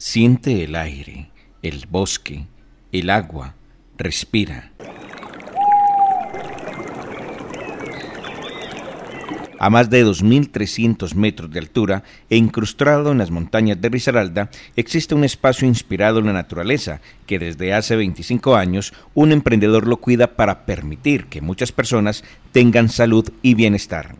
Siente el aire, el bosque, el agua, respira. A más de 2.300 metros de altura e incrustado en las montañas de Risaralda, existe un espacio inspirado en la naturaleza que desde hace 25 años un emprendedor lo cuida para permitir que muchas personas tengan salud y bienestar.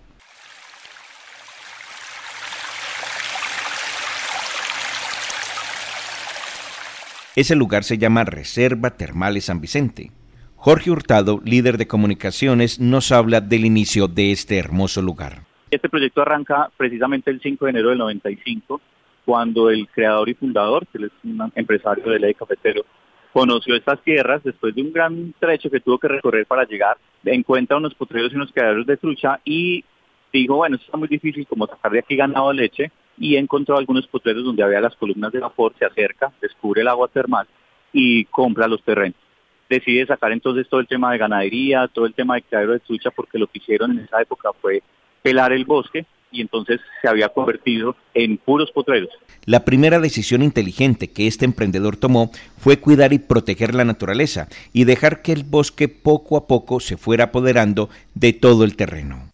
Ese lugar se llama Reserva Termales San Vicente. Jorge Hurtado, líder de comunicaciones, nos habla del inicio de este hermoso lugar. Este proyecto arranca precisamente el 5 de enero del 95, cuando el creador y fundador, que es un empresario de ley cafetero, conoció estas tierras después de un gran trecho que tuvo que recorrer para llegar, encuentra unos potreros y unos criaderos de trucha y dijo, bueno, esto está muy difícil como sacar de aquí ganado leche y encontró algunos potreros donde había las columnas de vapor, se acerca, descubre el agua termal y compra los terrenos decide sacar entonces todo el tema de ganadería, todo el tema de criadero de trucha, porque lo que hicieron en esa época fue pelar el bosque y entonces se había convertido en puros potreros. La primera decisión inteligente que este emprendedor tomó fue cuidar y proteger la naturaleza y dejar que el bosque poco a poco se fuera apoderando de todo el terreno.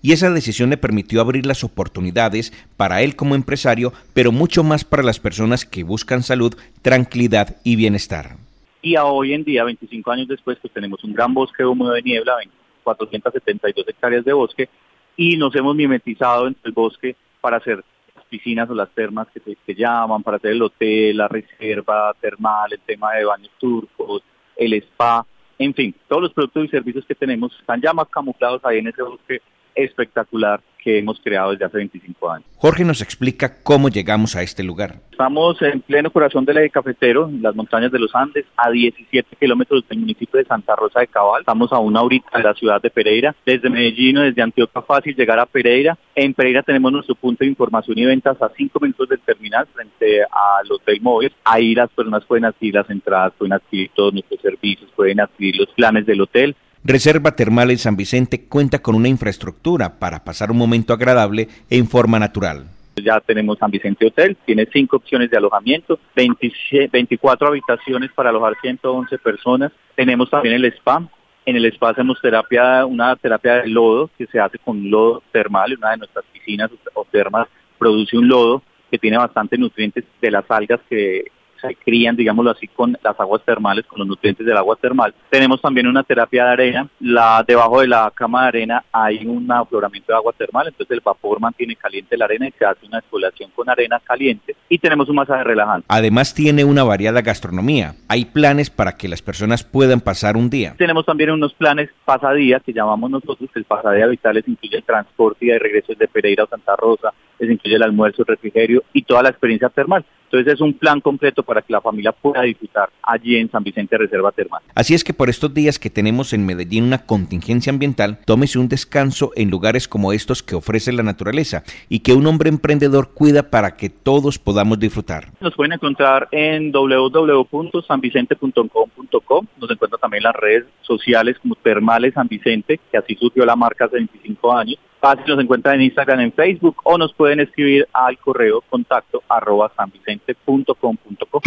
Y esa decisión le permitió abrir las oportunidades para él como empresario, pero mucho más para las personas que buscan salud, tranquilidad y bienestar. Y a hoy en día, 25 años después, pues tenemos un gran bosque húmedo de niebla, 472 hectáreas de bosque, y nos hemos mimetizado entre el bosque para hacer las piscinas o las termas que se, llaman, para hacer el hotel, la reserva termal, el tema de baños turcos, el spa, en fin, todos los productos y servicios que tenemos están ya más camuflados ahí en ese bosque espectacular que hemos creado desde hace 25 años. Jorge nos explica cómo llegamos a este lugar. Estamos en pleno corazón del eje cafetero, en las montañas de los Andes, a 17 kilómetros del municipio de Santa Rosa de Cabal. Estamos a una horita de la ciudad de Pereira. Desde Medellín o desde Antioquia fácil llegar a Pereira. En Pereira tenemos nuestro punto de información y ventas a 5 minutos del terminal frente al Hotel Móvil. Ahí las personas pueden adquirir las entradas, pueden adquirir todos nuestros servicios, pueden adquirir los planes del hotel. Reserva Termal en San Vicente cuenta con una infraestructura para pasar un momento agradable en forma natural. Ya tenemos San Vicente Hotel, tiene cinco opciones de alojamiento, 24 habitaciones para alojar 111 personas. Tenemos también el spa. En el spa hacemos terapia, una terapia de lodo que se hace con lodo termal. Una de nuestras piscinas o termas produce un lodo que tiene bastantes nutrientes de las algas que se crían, digámoslo así, con las aguas termales, con los nutrientes del agua termal. Tenemos también una terapia de arena. La, debajo de la cama de arena hay un afloramiento de agua termal, entonces el vapor mantiene caliente la arena y se hace una exploración con arena caliente. Y tenemos un masaje relajante. Además tiene una variada gastronomía. Hay planes para que las personas puedan pasar un día. Tenemos también unos planes pasadías que llamamos nosotros, el pasadía vitales incluye el transporte y de regreso de Pereira a Santa Rosa, les incluye el almuerzo, el refrigerio y toda la experiencia termal. Entonces es un plan completo para que la familia pueda disfrutar allí en San Vicente Reserva Termal. Así es que por estos días que tenemos en Medellín una contingencia ambiental, tómese un descanso en lugares como estos que ofrece la naturaleza y que un hombre emprendedor cuida para que todos podamos disfrutar. Nos pueden encontrar en www.sanvicente.com.co, nos encuentran también en las redes sociales como Termales San Vicente, que así surgió la marca hace 25 años Fácil nos encuentran en Instagram, en Facebook o nos pueden escribir al correo contacto arroba sanvicente.com.co.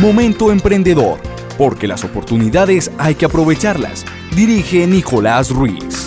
Momento emprendedor, porque las oportunidades hay que aprovecharlas. Dirige Nicolás Ruiz.